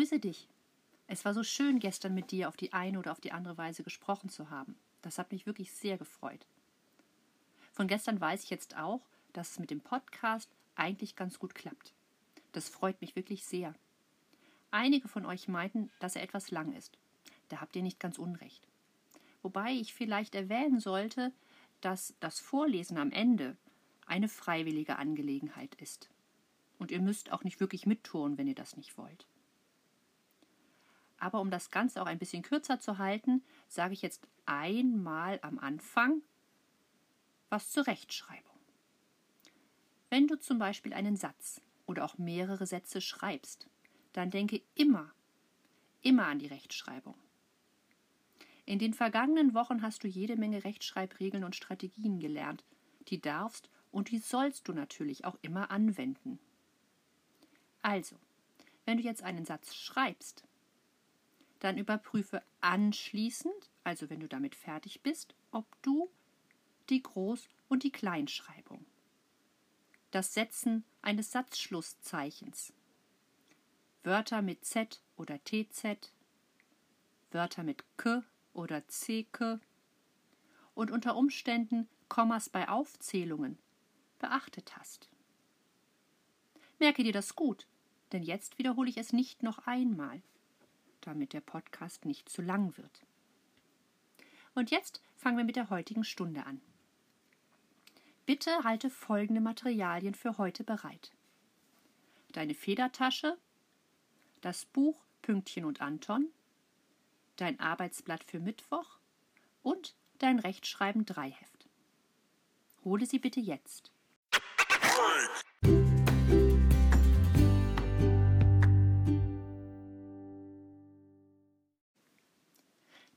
grüße dich. Es war so schön, gestern mit dir auf die eine oder auf die andere Weise gesprochen zu haben. Das hat mich wirklich sehr gefreut. Von gestern weiß ich jetzt auch, dass es mit dem Podcast eigentlich ganz gut klappt. Das freut mich wirklich sehr. Einige von euch meinten, dass er etwas lang ist. Da habt ihr nicht ganz unrecht. Wobei ich vielleicht erwähnen sollte, dass das Vorlesen am Ende eine freiwillige Angelegenheit ist. Und ihr müsst auch nicht wirklich mittun, wenn ihr das nicht wollt. Aber um das Ganze auch ein bisschen kürzer zu halten, sage ich jetzt einmal am Anfang was zur Rechtschreibung. Wenn du zum Beispiel einen Satz oder auch mehrere Sätze schreibst, dann denke immer, immer an die Rechtschreibung. In den vergangenen Wochen hast du jede Menge Rechtschreibregeln und Strategien gelernt. Die darfst und die sollst du natürlich auch immer anwenden. Also, wenn du jetzt einen Satz schreibst, dann überprüfe anschließend, also wenn du damit fertig bist, ob du die Groß- und die Kleinschreibung, das Setzen eines Satzschlusszeichens, Wörter mit Z oder TZ, Wörter mit K oder CK und unter Umständen Kommas bei Aufzählungen beachtet hast. Merke dir das gut, denn jetzt wiederhole ich es nicht noch einmal, damit der Podcast nicht zu lang wird. Und jetzt fangen wir mit der heutigen Stunde an. Bitte halte folgende Materialien für heute bereit. Deine Federtasche, das Buch Pünktchen und Anton, dein Arbeitsblatt für Mittwoch und dein Rechtschreiben 3 Heft. Hole sie bitte jetzt.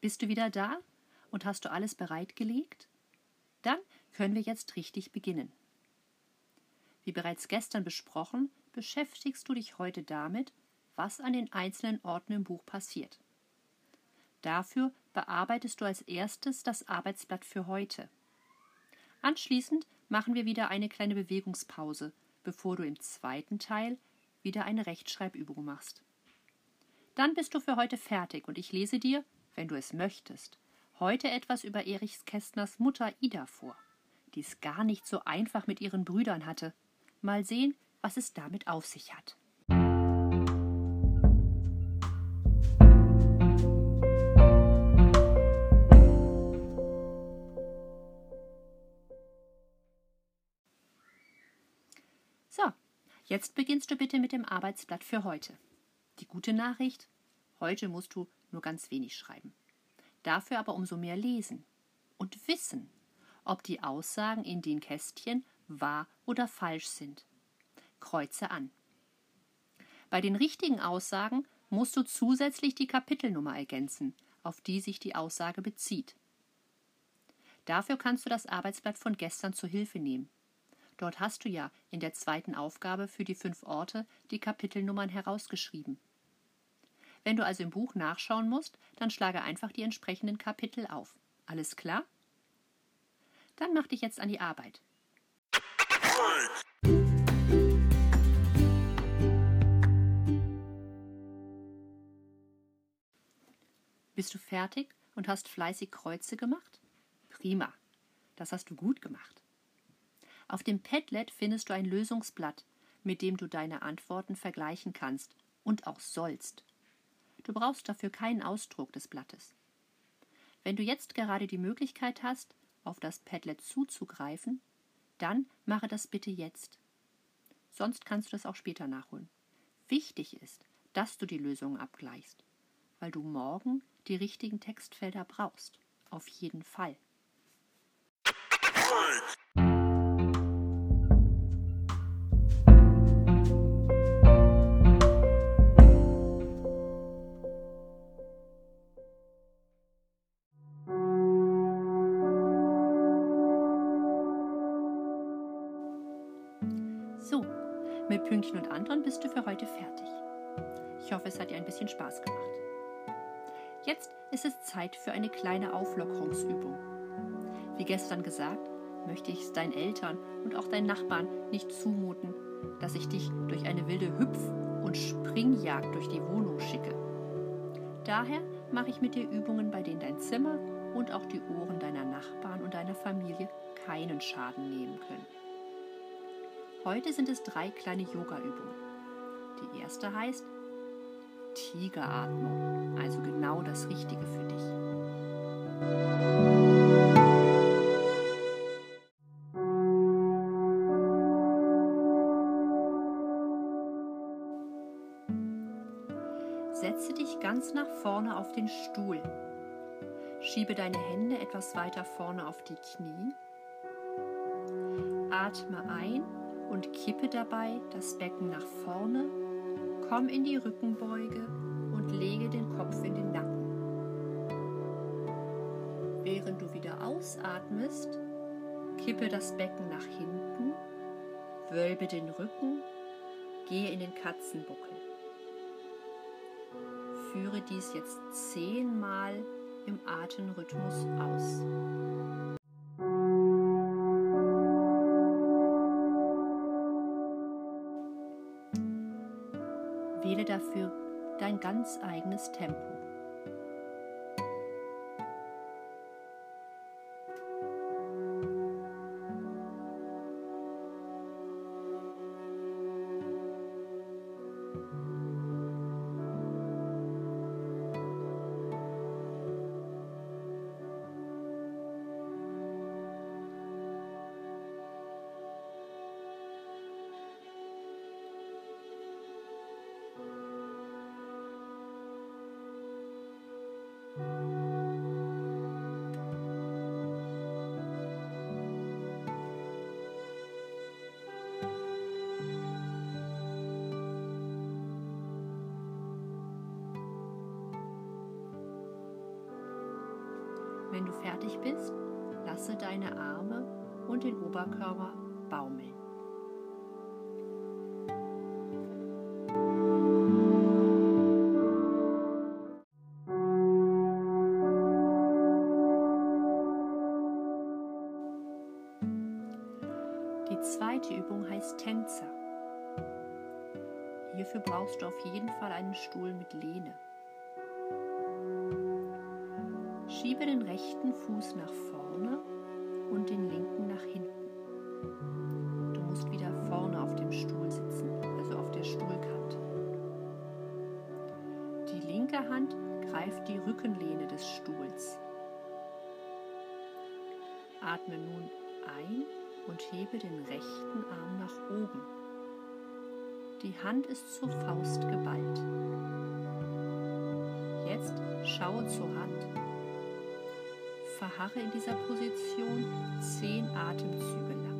Bist du wieder da und hast du alles bereitgelegt? Dann können wir jetzt richtig beginnen. Wie bereits gestern besprochen, beschäftigst du dich heute damit, was an den einzelnen Orten im Buch passiert. Dafür bearbeitest du als erstes das Arbeitsblatt für heute. Anschließend machen wir wieder eine kleine Bewegungspause, bevor du im zweiten Teil wieder eine Rechtschreibübung machst. Dann bist du für heute fertig und ich lese dir, wenn du es möchtest, heute etwas über Erichs Kästners Mutter Ida vor, die es gar nicht so einfach mit ihren Brüdern hatte. Mal sehen, was es damit auf sich hat. So, jetzt beginnst du bitte mit dem Arbeitsblatt für heute. Die gute Nachricht, heute musst du nur ganz wenig schreiben. Dafür aber umso mehr lesen und wissen, ob die Aussagen in den Kästchen wahr oder falsch sind. Kreuze an. Bei den richtigen Aussagen musst du zusätzlich die Kapitelnummer ergänzen, auf die sich die Aussage bezieht. Dafür kannst du das Arbeitsblatt von gestern zur Hilfe nehmen. Dort hast du ja in der zweiten Aufgabe für die fünf Orte die Kapitelnummern herausgeschrieben. Wenn du also im Buch nachschauen musst, dann schlage einfach die entsprechenden Kapitel auf. Alles klar? Dann mach dich jetzt an die Arbeit. Bist du fertig und hast fleißig Kreuze gemacht? Prima. Das hast du gut gemacht. Auf dem Padlet findest du ein Lösungsblatt, mit dem du deine Antworten vergleichen kannst und auch sollst. Du brauchst dafür keinen Ausdruck des Blattes. Wenn du jetzt gerade die Möglichkeit hast, auf das Padlet zuzugreifen, dann mache das bitte jetzt. Sonst kannst du das auch später nachholen. Wichtig ist, dass du die Lösungen abgleichst, weil du morgen die richtigen Textfelder brauchst. Auf jeden Fall. Zeit für eine kleine Auflockerungsübung. Wie gestern gesagt, möchte ich es deinen Eltern und auch deinen Nachbarn nicht zumuten, dass ich dich durch eine wilde Hüpf- und Springjagd durch die Wohnung schicke. Daher mache ich mit dir Übungen, bei denen dein Zimmer und auch die Ohren deiner Nachbarn und deiner Familie keinen Schaden nehmen können. Heute sind es drei kleine Yoga-Übungen. Die erste heißt Tigeratmung, also genau das Richtige für dich. Setze dich ganz nach vorne auf den Stuhl. Schiebe deine Hände etwas weiter vorne auf die Knie. Atme ein und kippe dabei das Becken nach vorne. Komm in die Rückenbeuge und lege den Kopf in den Nacken. Während du wieder ausatmest, kippe das Becken nach hinten, wölbe den Rücken, gehe in den Katzenbuckel. Führe dies jetzt zehnmal im Atemrhythmus aus. Ganz Wenn du fertig bist, lasse deine Arme und den Oberkörper baumeln. Schiebe den rechten Fuß nach vorne und den linken nach hinten. Du musst wieder vorne auf dem Stuhl sitzen, also auf der Stuhlkante. Die linke Hand greift die Rückenlehne des Stuhls. Atme nun ein und hebe den rechten Arm nach oben. Die Hand ist zur Faust geballt. Jetzt schaue zur verharre in dieser Position zehn Atemzüge lang.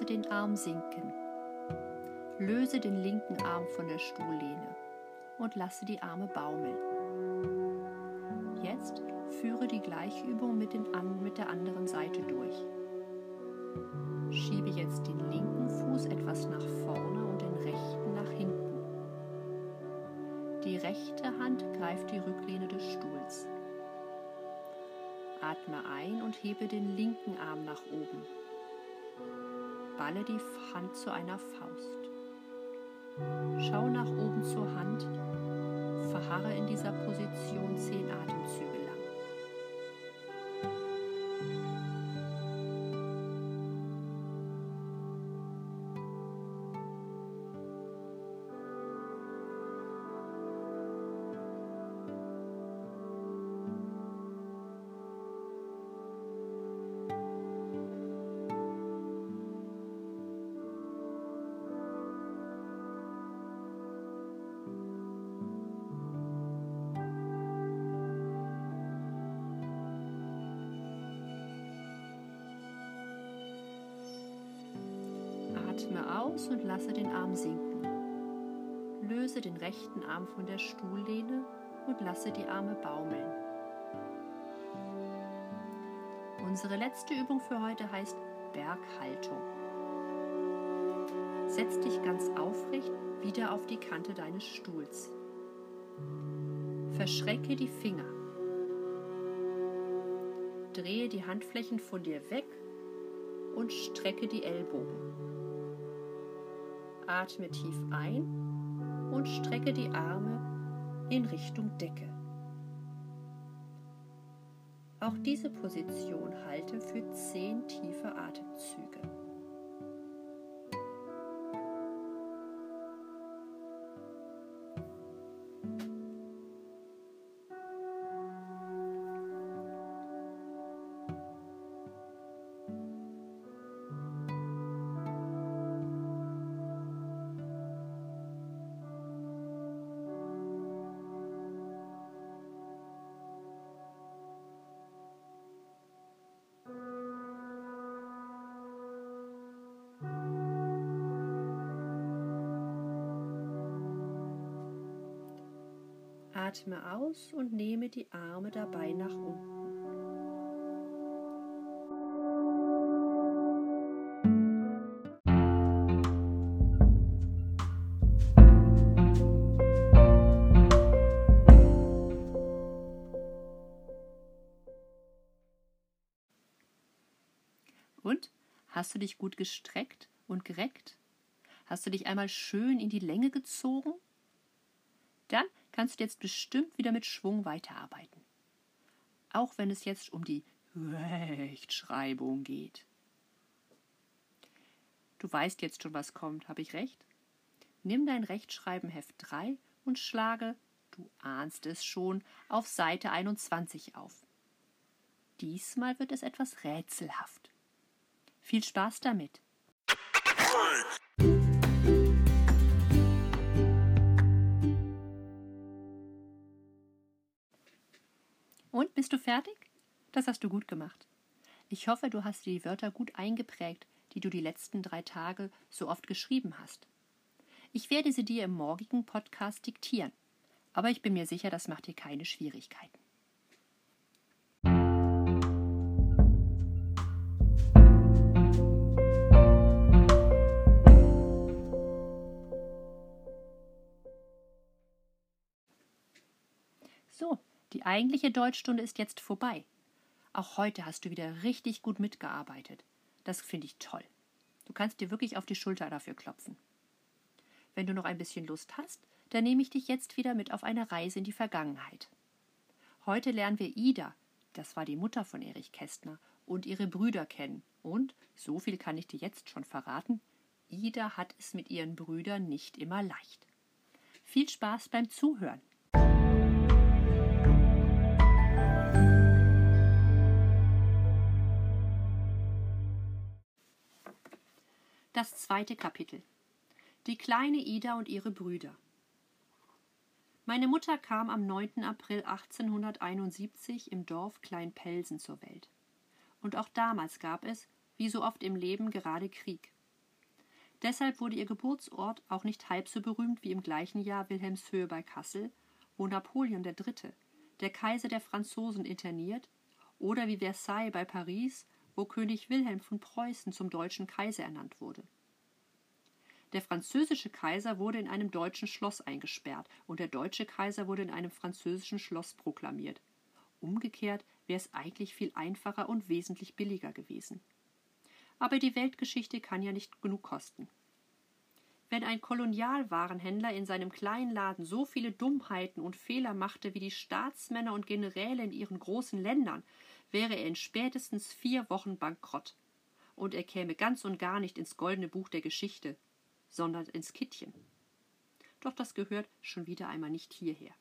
Lasse den Arm sinken. Löse den linken Arm von der Stuhllehne und lasse die Arme baumeln. Jetzt führe die Gleichübung mit, den, mit der anderen Seite durch. Schiebe jetzt den linken Fuß etwas nach vorne und den rechten nach hinten. Die rechte Hand greift die Rücklehne des Stuhls. Atme ein und hebe den linken Arm nach oben. Balle die Hand zu einer Faust. Schau nach oben zur Hand. Verharre in dieser Position zehn Atemzüge. Atme aus und lasse den Arm sinken. Löse den rechten Arm von der Stuhllehne und lasse die Arme baumeln. Unsere letzte Übung für heute heißt Berghaltung. Setz dich ganz aufrecht wieder auf die Kante deines Stuhls. Verschrecke die Finger. Drehe die Handflächen von dir weg und strecke die Ellbogen. Atme tief ein und strecke die Arme in Richtung Decke. Auch diese Position halte für zehn tiefe Atemzüge. Atme aus und nehme die Arme dabei nach unten. Und? Hast du dich gut gestreckt und gereckt? Hast du dich einmal schön in die Länge gezogen? Dann kannst du jetzt bestimmt wieder mit Schwung weiterarbeiten. Auch wenn es jetzt um die Rechtschreibung geht. Du weißt jetzt schon, was kommt, habe ich recht? Nimm dein Rechtschreibenheft 3 und schlage, du ahnst es schon, auf Seite 21 auf. Diesmal wird es etwas rätselhaft. Viel Spaß damit! Bist du fertig? Das hast du gut gemacht. Ich hoffe, du hast dir die Wörter gut eingeprägt, die du die letzten drei Tage so oft geschrieben hast. Ich werde sie dir im morgigen Podcast diktieren, aber ich bin mir sicher, das macht dir keine Schwierigkeiten. Eigentliche Deutschstunde ist jetzt vorbei. Auch heute hast du wieder richtig gut mitgearbeitet. Das finde ich toll. Du kannst dir wirklich auf die Schulter dafür klopfen. Wenn du noch ein bisschen Lust hast, dann nehme ich dich jetzt wieder mit auf eine Reise in die Vergangenheit. Heute lernen wir Ida, das war die Mutter von Erich Kästner, und ihre Brüder kennen. Und, so viel kann ich dir jetzt schon verraten, Ida hat es mit ihren Brüdern nicht immer leicht. Viel Spaß beim Zuhören. Das zweite Kapitel. Die kleine Ida und ihre Brüder. Meine Mutter kam am 9. April 1871 im Dorf Kleinpelsen zur Welt. Und auch damals gab es, wie so oft im Leben, gerade Krieg. Deshalb wurde ihr Geburtsort auch nicht halb so berühmt wie im gleichen Jahr Wilhelmshöhe bei Kassel, wo Napoleon III., der Kaiser der Franzosen, interniert, oder wie Versailles bei Paris, wo König Wilhelm von Preußen zum deutschen Kaiser ernannt wurde. Der französische Kaiser wurde in einem deutschen Schloss eingesperrt und der deutsche Kaiser wurde in einem französischen Schloss proklamiert. Umgekehrt wäre es eigentlich viel einfacher und wesentlich billiger gewesen. Aber die Weltgeschichte kann ja nicht genug kosten. Wenn ein Kolonialwarenhändler in seinem kleinen Laden so viele Dummheiten und Fehler machte wie die Staatsmänner und Generäle in ihren großen Ländern, wäre er in spätestens vier Wochen bankrott. Und er käme ganz und gar nicht ins goldene Buch der Geschichte, sondern ins Kittchen. Doch das gehört schon wieder einmal nicht hierher.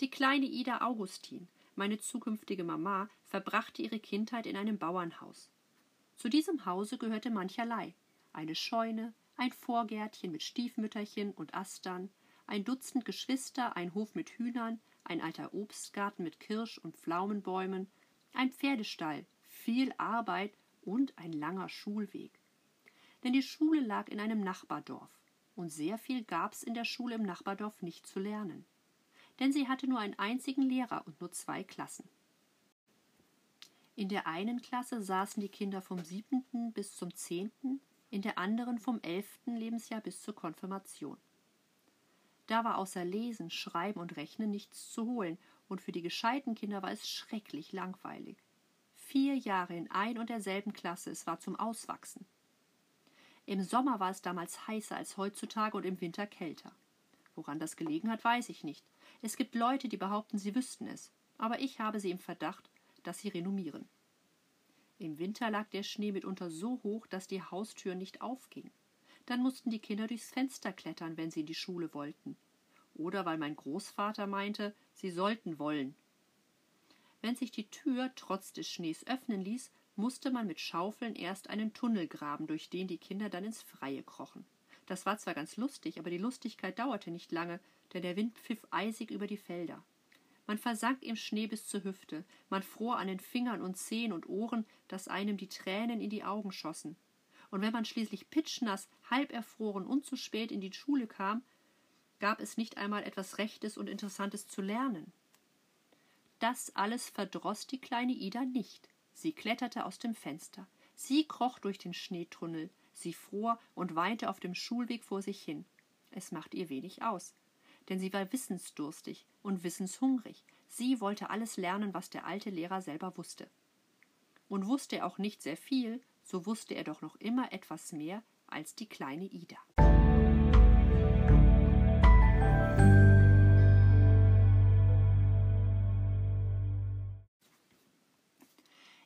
Die kleine Ida Augustin, meine zukünftige Mama, verbrachte ihre Kindheit in einem Bauernhaus. Zu diesem Hause gehörte mancherlei. Eine Scheune, ein Vorgärtchen mit Stiefmütterchen und Astern, ein Dutzend Geschwister, ein Hof mit Hühnern, ein alter Obstgarten mit Kirsch- und Pflaumenbäumen, ein Pferdestall, viel Arbeit und ein langer Schulweg. denn die Schule lag in einem Nachbardorf, und sehr viel gab's in der Schule im Nachbardorf nicht zu lernen, denn sie hatte nur einen einzigen Lehrer und nur zwei Klassen. In der einen Klasse saßen die Kinder vom siebenten bis zum zehnten, in der anderen vom elften Lebensjahr bis zur Konfirmation. Da war außer Lesen, Schreiben und Rechnen nichts zu holen, und für die gescheiten Kinder war es schrecklich langweilig. Vier Jahre in ein und derselben Klasse, es war zum Auswachsen. Im Sommer war es damals heißer als heutzutage und im Winter kälter. Woran das gelegen hat, weiß ich nicht. Es gibt Leute, die behaupten, sie wüssten es, aber ich habe sie im Verdacht, dass sie renommieren. Im Winter lag der Schnee mitunter so hoch, dass die Haustür nicht aufging. Dann mussten die Kinder durchs Fenster klettern, wenn sie in die Schule wollten. Oder weil mein Großvater meinte, sie sollten wollen. Wenn sich die Tür trotz des Schnees öffnen ließ, musste man mit Schaufeln erst einen Tunnel graben, durch den die Kinder dann ins Freie krochen. Das war zwar ganz lustig, aber die Lustigkeit dauerte nicht lange, denn der Wind pfiff eisig über die Felder. Man versank im Schnee bis zur Hüfte, man fror an den Fingern und Zehen und Ohren, dass einem die Tränen in die Augen schossen. Und wenn man schließlich pitschnass, halb erfroren und zu spät in die Schule kam, gab es nicht einmal etwas Rechtes und Interessantes zu lernen. Das alles verdroß die kleine Ida nicht. Sie kletterte aus dem Fenster, sie kroch durch den Schneetunnel, sie fror und weinte auf dem Schulweg vor sich hin. Es machte ihr wenig aus, denn sie war wissensdurstig und wissenshungrig. Sie wollte alles lernen, was der alte Lehrer selber wusste. Und wusste er auch nicht sehr viel, so wusste er doch noch immer etwas mehr als die kleine Ida.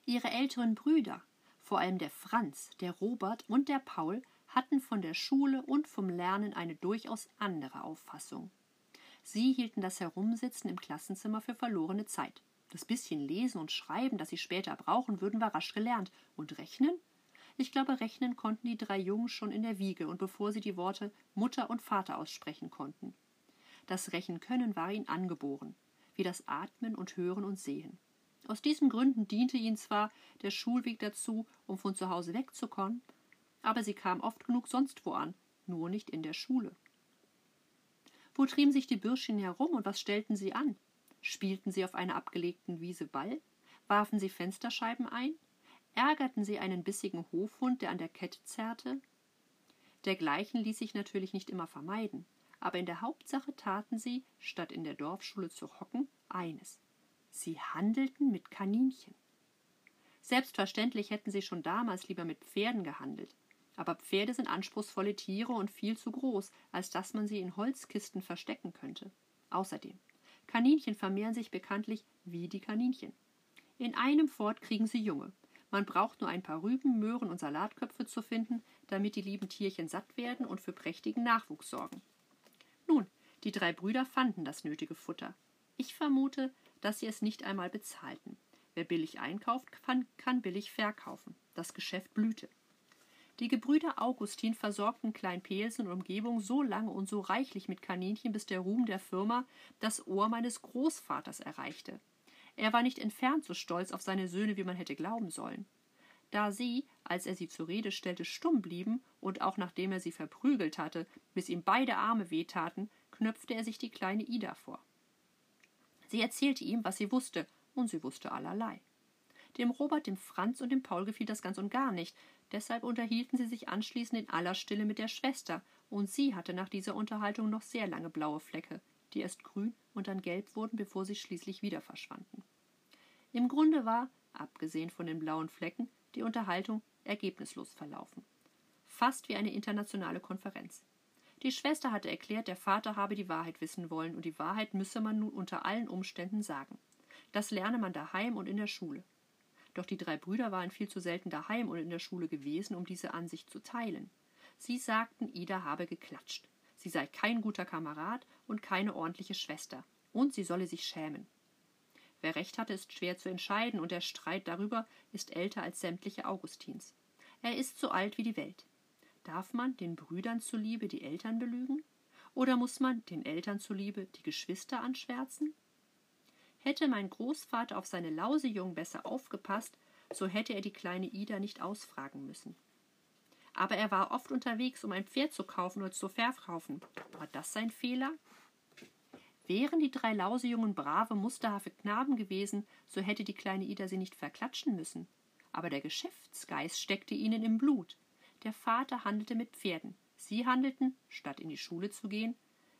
Ihre älteren Brüder, vor allem der Franz, der Robert und der Paul, hatten von der Schule und vom Lernen eine durchaus andere Auffassung. Sie hielten das Herumsitzen im Klassenzimmer für verlorene Zeit. Das bisschen Lesen und Schreiben, das sie später brauchen würden, war rasch gelernt. Und Rechnen? Ich glaube, rechnen konnten die drei Jungen schon in der Wiege und bevor sie die Worte Mutter und Vater aussprechen konnten. Das Rechenkönnen war ihnen angeboren, wie das Atmen und Hören und Sehen. Aus diesen Gründen diente ihnen zwar der Schulweg dazu, um von zu Hause wegzukommen, aber sie kamen oft genug sonst wo an, nur nicht in der Schule. Wo trieben sich die Bürschchen herum und was stellten sie an? Spielten sie auf einer abgelegten Wiese Ball? Warfen sie Fensterscheiben ein? Ärgerten sie einen bissigen Hofhund, der an der Kette zerrte? Dergleichen ließ sich natürlich nicht immer vermeiden, aber in der Hauptsache taten sie, statt in der Dorfschule zu hocken, eines. Sie handelten mit Kaninchen. Selbstverständlich hätten sie schon damals lieber mit Pferden gehandelt. Aber Pferde sind anspruchsvolle Tiere und viel zu groß, als dass man sie in Holzkisten verstecken könnte. Außerdem, Kaninchen vermehren sich bekanntlich wie die Kaninchen. In einem Fort kriegen sie Junge. Man braucht nur ein paar Rüben, Möhren und Salatköpfe zu finden, damit die lieben Tierchen satt werden und für prächtigen Nachwuchs sorgen. Nun, die drei Brüder fanden das nötige Futter. Ich vermute, dass sie es nicht einmal bezahlten. Wer billig einkauft, kann billig verkaufen. Das Geschäft blühte. Die Gebrüder Augustin versorgten Klein Pelsen und Umgebung so lange und so reichlich mit Kaninchen, bis der Ruhm der Firma das Ohr meines Großvaters erreichte. Er war nicht entfernt so stolz auf seine Söhne, wie man hätte glauben sollen. Da sie, als er sie zur Rede stellte, stumm blieben und auch nachdem er sie verprügelt hatte, bis ihm beide Arme wehtaten, knöpfte er sich die kleine Ida vor. Sie erzählte ihm, was sie wusste, und sie wusste allerlei. Dem Robert, dem Franz und dem Paul gefiel das ganz und gar nicht, Deshalb unterhielten sie sich anschließend in aller Stille mit der Schwester, und sie hatte nach dieser Unterhaltung noch sehr lange blaue Flecke, die erst grün und dann gelb wurden, bevor sie schließlich wieder verschwanden. Im Grunde war, abgesehen von den blauen Flecken, die Unterhaltung ergebnislos verlaufen. Fast wie eine internationale Konferenz. Die Schwester hatte erklärt, der Vater habe die Wahrheit wissen wollen, und die Wahrheit müsse man nun unter allen Umständen sagen. Das lerne man daheim und in der Schule. Doch die drei Brüder waren viel zu selten daheim und in der Schule gewesen, um diese Ansicht zu teilen. Sie sagten, Ida habe geklatscht. Sie sei kein guter Kamerad und keine ordentliche Schwester. Und sie solle sich schämen. Wer recht hatte, ist schwer zu entscheiden, und der Streit darüber ist älter als sämtliche Augustins. Er ist so alt wie die Welt. Darf man den Brüdern zuliebe die Eltern belügen? Oder muss man den Eltern zuliebe die Geschwister anschwärzen? Hätte mein Großvater auf seine Lausejungen besser aufgepasst, so hätte er die kleine Ida nicht ausfragen müssen. aber er war oft unterwegs, um ein Pferd zu kaufen oder zu verkaufen. War das sein Fehler? Wären die drei Lausejungen brave, musterhafte Knaben gewesen, so hätte die kleine Ida sie nicht verklatschen müssen. Aber der Geschäftsgeist steckte ihnen im Blut. Der Vater handelte mit Pferden. Sie handelten, statt in die Schule zu gehen,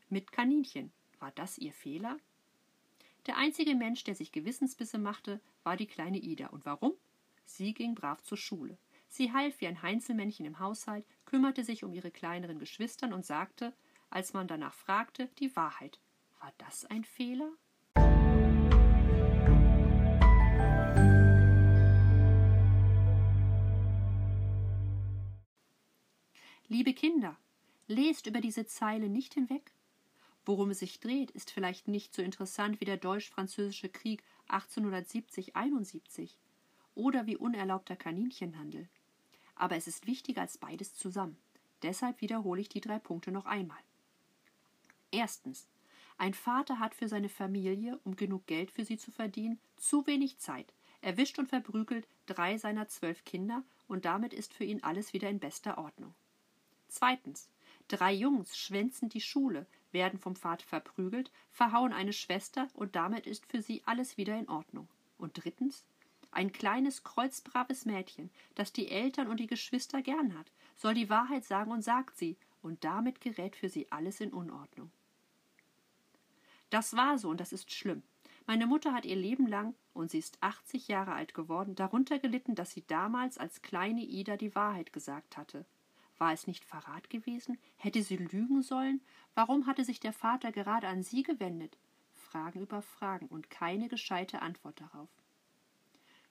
mit Kaninchen. War das ihr Fehler? Der einzige Mensch, der sich Gewissensbisse machte, war die kleine Ida. Und warum? Sie ging brav zur Schule. Sie half wie ein Heinzelmännchen im Haushalt, kümmerte sich um ihre kleineren Geschwistern und sagte, als man danach fragte, die Wahrheit. War das ein Fehler? Liebe Kinder, lest über diese Zeile nicht hinweg. Worum es sich dreht, ist vielleicht nicht so interessant wie der Deutsch-Französische Krieg 1870-71 oder wie unerlaubter Kaninchenhandel. Aber es ist wichtiger als beides zusammen. Deshalb wiederhole ich die drei Punkte noch einmal. Erstens. Ein Vater hat für seine Familie, um genug Geld für sie zu verdienen, zu wenig Zeit. Er wischt und verprügelt drei seiner zwölf Kinder und damit ist für ihn alles wieder in bester Ordnung. Zweitens. Drei Jungs schwänzen die Schule, werden vom Vater verprügelt, verhauen eine Schwester und damit ist für sie alles wieder in Ordnung. Und drittens. Ein kleines, kreuzbraves Mädchen, das die Eltern und die Geschwister gern hat, soll die Wahrheit sagen und sagt sie, und damit gerät für sie alles in Unordnung. Das war so und das ist schlimm. Meine Mutter hat ihr Leben lang, und sie ist 80 Jahre alt geworden, darunter gelitten, dass sie damals als kleine Ida die Wahrheit gesagt hatte. War es nicht Verrat gewesen? Hätte sie lügen sollen? Warum hatte sich der Vater gerade an sie gewendet? Fragen über Fragen und keine gescheite Antwort darauf.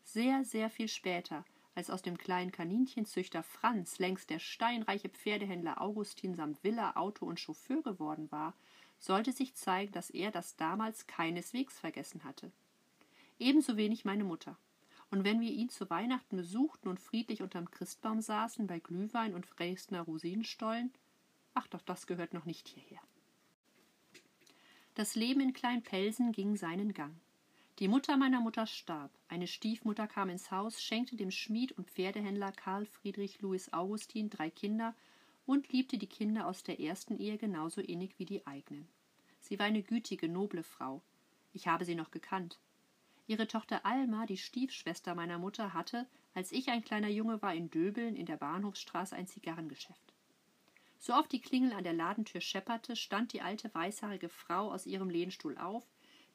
Sehr, sehr viel später, als aus dem kleinen Kaninchenzüchter Franz längst der steinreiche Pferdehändler Augustin samt Villa, Auto und Chauffeur geworden war, sollte sich zeigen, dass er das damals keineswegs vergessen hatte. Ebenso wenig meine Mutter. Und wenn wir ihn zu Weihnachten besuchten und friedlich unterm Christbaum saßen, bei Glühwein und Dresdner Rosinenstollen, ach doch, das gehört noch nicht hierher. Das Leben in Kleinpelsen ging seinen Gang. Die Mutter meiner Mutter starb. Eine Stiefmutter kam ins Haus, schenkte dem Schmied und Pferdehändler Karl Friedrich Louis Augustin drei Kinder und liebte die Kinder aus der ersten Ehe genauso innig wie die eigenen. Sie war eine gütige, noble Frau. Ich habe sie noch gekannt. Ihre Tochter Alma, die Stiefschwester meiner Mutter, hatte, als ich ein kleiner Junge war, in Döbeln in der Bahnhofsstraße ein Zigarrengeschäft. So oft die Klingel an der Ladentür schepperte, stand die alte weißhaarige Frau aus ihrem Lehnstuhl auf,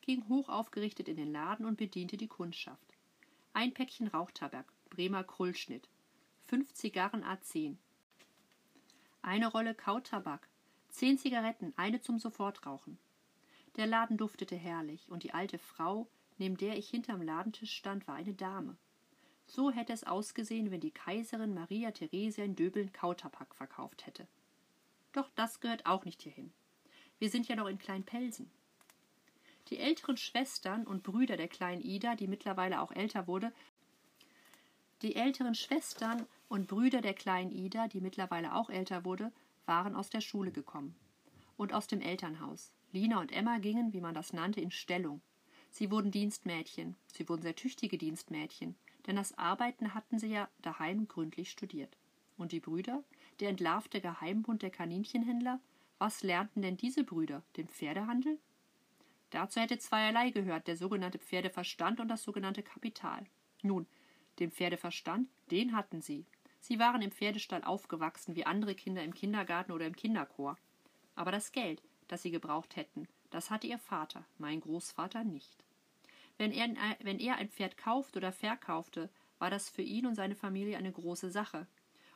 ging hoch aufgerichtet in den Laden und bediente die Kundschaft. Ein Päckchen Rauchtabak, Bremer Krullschnitt. Fünf Zigarren A10. Eine Rolle Kautabak. Zehn Zigaretten, eine zum Sofortrauchen. Der Laden duftete herrlich, und die alte Frau, neben der ich hinterm Ladentisch stand, war eine Dame. So hätte es ausgesehen, wenn die Kaiserin Maria Theresia in Döbeln Kautabak verkauft hätte. Doch das gehört auch nicht hierhin. Wir sind ja noch in Kleinpelsen. Die älteren Schwestern und Brüder der kleinen Ida, die mittlerweile auch älter wurde, die älteren Schwestern und Brüder der kleinen Ida, die mittlerweile auch älter wurde, waren aus der Schule gekommen und aus dem Elternhaus. Lina und Emma gingen, wie man das nannte, in Stellung. Sie wurden Dienstmädchen. Sie wurden sehr tüchtige Dienstmädchen, denn das Arbeiten hatten sie ja daheim gründlich studiert. Und die Brüder, der entlarvte Geheimbund der Kaninchenhändler, was lernten denn diese Brüder? Den Pferdehandel? Dazu hätte zweierlei gehört, der sogenannte Pferdeverstand und das sogenannte Kapital. Nun, den Pferdeverstand, den hatten sie. Sie waren im Pferdestall aufgewachsen wie andere Kinder im Kindergarten oder im Kinderchor. Aber das Geld, das sie gebraucht hätten, das hatte ihr Vater, mein Großvater nicht. Wenn er, wenn er ein Pferd kaufte oder verkaufte, war das für ihn und seine Familie eine große Sache.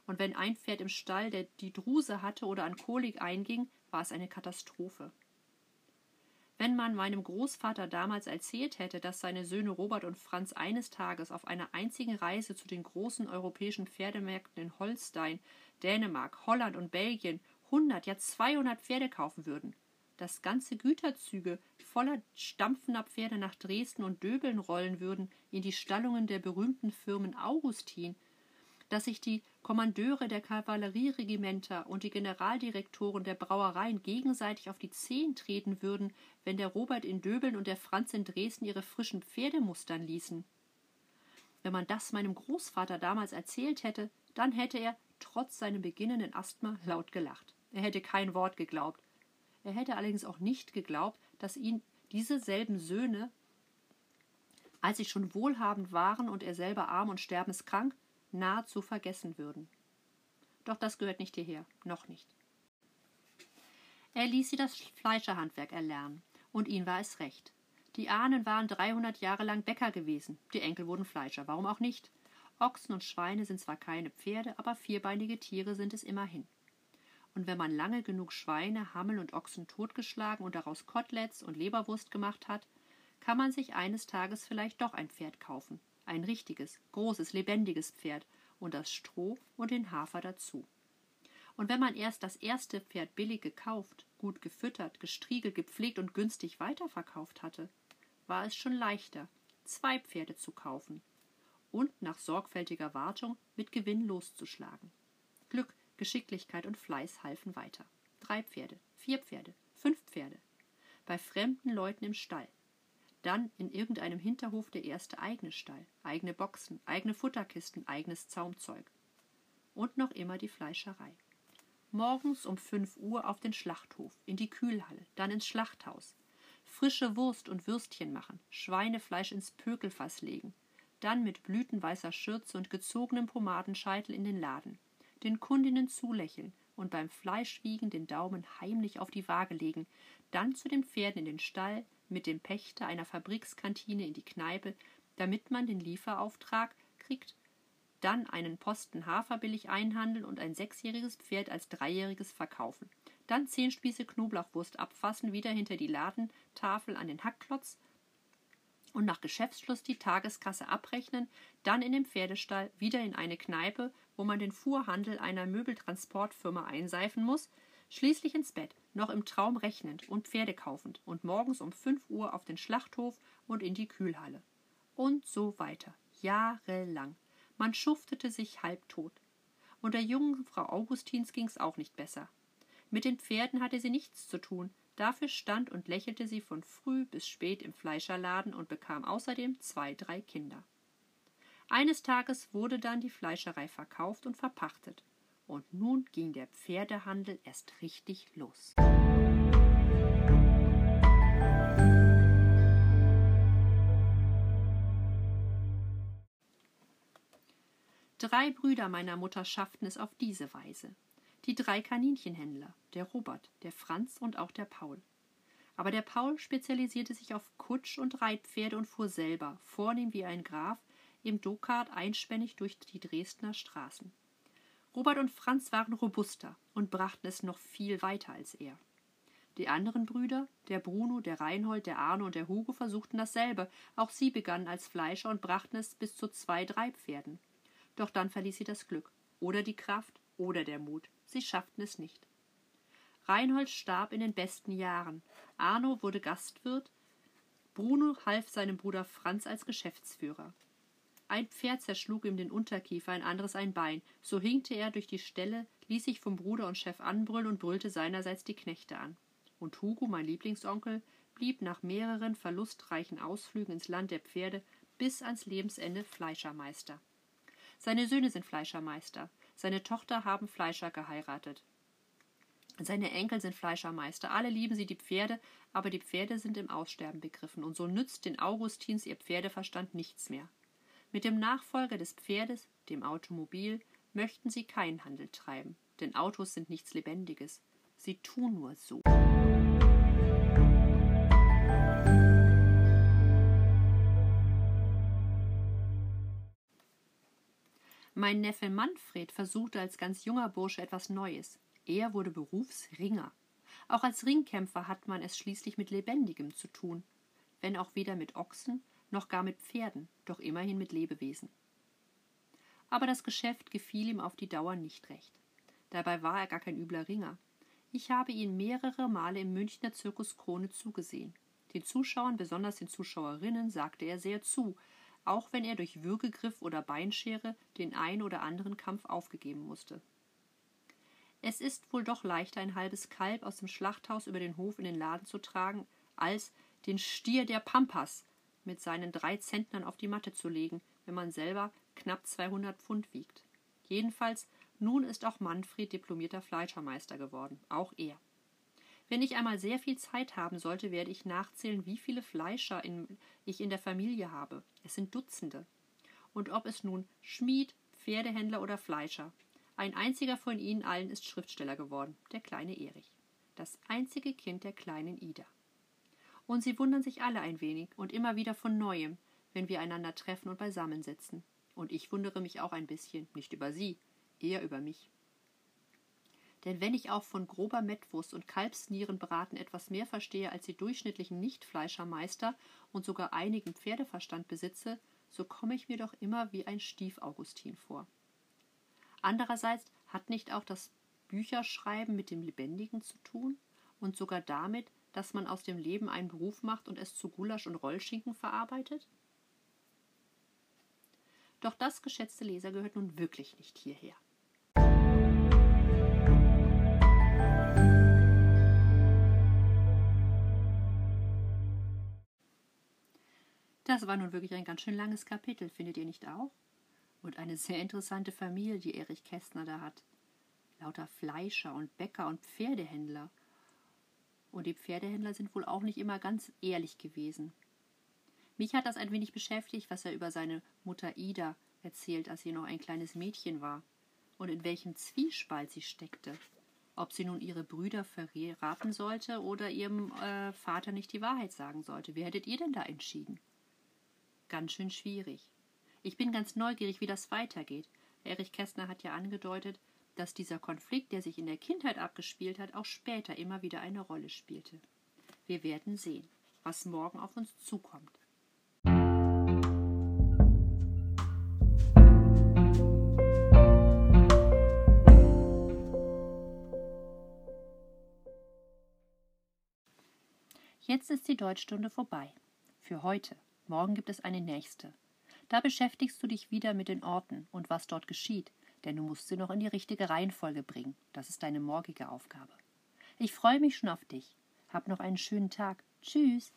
Und wenn ein Pferd im Stall der die Druse hatte oder an Kolik einging, war es eine Katastrophe. Wenn man meinem Großvater damals erzählt hätte, dass seine Söhne Robert und Franz eines Tages auf einer einzigen Reise zu den großen europäischen Pferdemärkten in Holstein, Dänemark, Holland und Belgien hundert, ja zweihundert Pferde kaufen würden, dass ganze Güterzüge voller stampfender Pferde nach Dresden und Döbeln rollen würden in die Stallungen der berühmten Firmen Augustin, dass sich die Kommandeure der Kavallerieregimenter und die Generaldirektoren der Brauereien gegenseitig auf die Zehen treten würden, wenn der Robert in Döbeln und der Franz in Dresden ihre frischen Pferde mustern ließen. Wenn man das meinem Großvater damals erzählt hätte, dann hätte er trotz seinem beginnenden Asthma laut gelacht. Er hätte kein Wort geglaubt. Er hätte allerdings auch nicht geglaubt, dass ihn diese selben Söhne, als sie schon wohlhabend waren und er selber arm und sterbenskrank, nahezu vergessen würden. Doch das gehört nicht hierher, noch nicht. Er ließ sie das Fleischerhandwerk erlernen, und ihnen war es recht. Die Ahnen waren 300 Jahre lang Bäcker gewesen, die Enkel wurden Fleischer, warum auch nicht? Ochsen und Schweine sind zwar keine Pferde, aber vierbeinige Tiere sind es immerhin. Und wenn man lange genug Schweine, Hammel und Ochsen totgeschlagen und daraus Koteletts und Leberwurst gemacht hat, kann man sich eines Tages vielleicht doch ein Pferd kaufen. Ein richtiges, großes, lebendiges Pferd und das Stroh und den Hafer dazu. Und wenn man erst das erste Pferd billig gekauft, gut gefüttert, gestriegelt, gepflegt und günstig weiterverkauft hatte, war es schon leichter, zwei Pferde zu kaufen und nach sorgfältiger Wartung mit Gewinn loszuschlagen. Glück, Geschicklichkeit und Fleiß halfen weiter. Drei Pferde, vier Pferde, fünf Pferde. Bei fremden Leuten im Stall. Dann in irgendeinem Hinterhof der erste eigene Stall, eigene Boxen, eigene Futterkisten, eigenes Zaumzeug. Und noch immer die Fleischerei. Morgens um fünf Uhr auf den Schlachthof, in die Kühlhalle, dann ins Schlachthaus. Frische Wurst und Würstchen machen, Schweinefleisch ins Pökelfass legen, dann mit blütenweißer Schürze und gezogenem Pomadenscheitel in den Laden, den Kundinnen zulächeln und beim Fleischwiegen den Daumen heimlich auf die Waage legen, dann zu den Pferden in den Stall, mit dem Pächter einer Fabrikskantine in die Kneipe, damit man den Lieferauftrag kriegt dann einen Posten Hafer billig einhandeln und ein sechsjähriges Pferd als dreijähriges verkaufen. Dann zehn Spieße Knoblauchwurst abfassen, wieder hinter die Ladentafel an den Hackklotz und nach Geschäftsschluss die Tageskasse abrechnen, dann in den Pferdestall, wieder in eine Kneipe, wo man den Fuhrhandel einer Möbeltransportfirma einseifen muss, schließlich ins Bett, noch im Traum rechnend und Pferde kaufend und morgens um fünf Uhr auf den Schlachthof und in die Kühlhalle. Und so weiter, jahrelang. Man schuftete sich halbtot. Und der jungen Frau Augustins ging's auch nicht besser. Mit den Pferden hatte sie nichts zu tun, dafür stand und lächelte sie von früh bis spät im Fleischerladen und bekam außerdem zwei, drei Kinder. Eines Tages wurde dann die Fleischerei verkauft und verpachtet, und nun ging der Pferdehandel erst richtig los. Drei Brüder meiner Mutter schafften es auf diese Weise. Die drei Kaninchenhändler, der Robert, der Franz und auch der Paul. Aber der Paul spezialisierte sich auf Kutsch- und Reitpferde und fuhr selber, vornehm wie ein Graf, im Dokart einspännig durch die Dresdner Straßen. Robert und Franz waren robuster und brachten es noch viel weiter als er. Die anderen Brüder, der Bruno, der Reinhold, der Arno und der Hugo, versuchten dasselbe. Auch sie begannen als Fleischer und brachten es bis zu zwei, drei Pferden. Doch dann verließ sie das Glück, oder die Kraft, oder der Mut. Sie schafften es nicht. Reinhold starb in den besten Jahren. Arno wurde Gastwirt. Bruno half seinem Bruder Franz als Geschäftsführer. Ein Pferd zerschlug ihm den Unterkiefer, ein anderes ein Bein. So hinkte er durch die Ställe, ließ sich vom Bruder und Chef anbrüllen und brüllte seinerseits die Knechte an. Und Hugo, mein Lieblingsonkel, blieb nach mehreren verlustreichen Ausflügen ins Land der Pferde bis ans Lebensende Fleischermeister. Seine Söhne sind Fleischermeister. Seine Tochter haben Fleischer geheiratet. Seine Enkel sind Fleischermeister. Alle lieben sie die Pferde, aber die Pferde sind im Aussterben begriffen, und so nützt den Augustins ihr Pferdeverstand nichts mehr. Mit dem Nachfolger des Pferdes, dem Automobil, möchten sie keinen Handel treiben, denn Autos sind nichts Lebendiges. Sie tun nur so. Mein Neffe Manfred versuchte als ganz junger Bursche etwas Neues. Er wurde Berufsringer. Auch als Ringkämpfer hat man es schließlich mit Lebendigem zu tun, wenn auch weder mit Ochsen noch gar mit Pferden, doch immerhin mit Lebewesen. Aber das Geschäft gefiel ihm auf die Dauer nicht recht. Dabei war er gar kein übler Ringer. Ich habe ihn mehrere Male im Münchner Zirkus Krone zugesehen. Den Zuschauern, besonders den Zuschauerinnen, sagte er sehr zu, auch wenn er durch Würgegriff oder Beinschere den ein oder anderen Kampf aufgegeben musste. Es ist wohl doch leichter, ein halbes Kalb aus dem Schlachthaus über den Hof in den Laden zu tragen, als den Stier der Pampas mit seinen drei Zentnern auf die Matte zu legen, wenn man selber knapp 200 Pfund wiegt. Jedenfalls Nun ist auch Manfred diplomierter Fleischermeister geworden, auch er. Wenn ich einmal sehr viel Zeit haben sollte, werde ich nachzählen, wie viele Fleischer in, ich in der Familie habe. Es sind Dutzende. Und ob es nun Schmied, Pferdehändler oder Fleischer, ein einziger von ihnen allen ist Schriftsteller geworden, der kleine Erich. Das einzige Kind der kleinen Ida. Und sie wundern sich alle ein wenig und immer wieder von neuem, wenn wir einander treffen und beisammensitzen. Und ich wundere mich auch ein bisschen, nicht über sie, eher über mich. Denn wenn ich auch von grober Mettwurst und Kalbsnierenbraten etwas mehr verstehe als die durchschnittlichen Nichtfleischermeister und sogar einigen Pferdeverstand besitze, so komme ich mir doch immer wie ein Stief-Augustin vor. Andererseits hat nicht auch das Bücherschreiben mit dem Lebendigen zu tun und sogar damit, dass man aus dem Leben einen Beruf macht und es zu Gulasch und Rollschinken verarbeitet? Doch das, geschätzte Leser, gehört nun wirklich nicht hierher. Das war nun wirklich ein ganz schön langes Kapitel, findet ihr nicht auch? Und eine sehr interessante Familie, die Erich Kästner da hat. Lauter Fleischer und Bäcker und Pferdehändler. Und die Pferdehändler sind wohl auch nicht immer ganz ehrlich gewesen. Mich hat das ein wenig beschäftigt, was er über seine Mutter Ida erzählt, als sie noch ein kleines Mädchen war, und in welchem Zwiespalt sie steckte. Ob sie nun ihre Brüder verraten sollte oder ihrem äh, Vater nicht die Wahrheit sagen sollte. Wie hättet ihr denn da entschieden? Ganz schön schwierig. Ich bin ganz neugierig, wie das weitergeht. Erich Kästner hat ja angedeutet, dass dieser Konflikt, der sich in der Kindheit abgespielt hat, auch später immer wieder eine Rolle spielte. Wir werden sehen, was morgen auf uns zukommt. Jetzt ist die Deutschstunde vorbei. Für heute. Morgen gibt es eine nächste. Da beschäftigst du dich wieder mit den Orten und was dort geschieht, denn du musst sie noch in die richtige Reihenfolge bringen. Das ist deine morgige Aufgabe. Ich freue mich schon auf dich. Hab noch einen schönen Tag. Tschüss.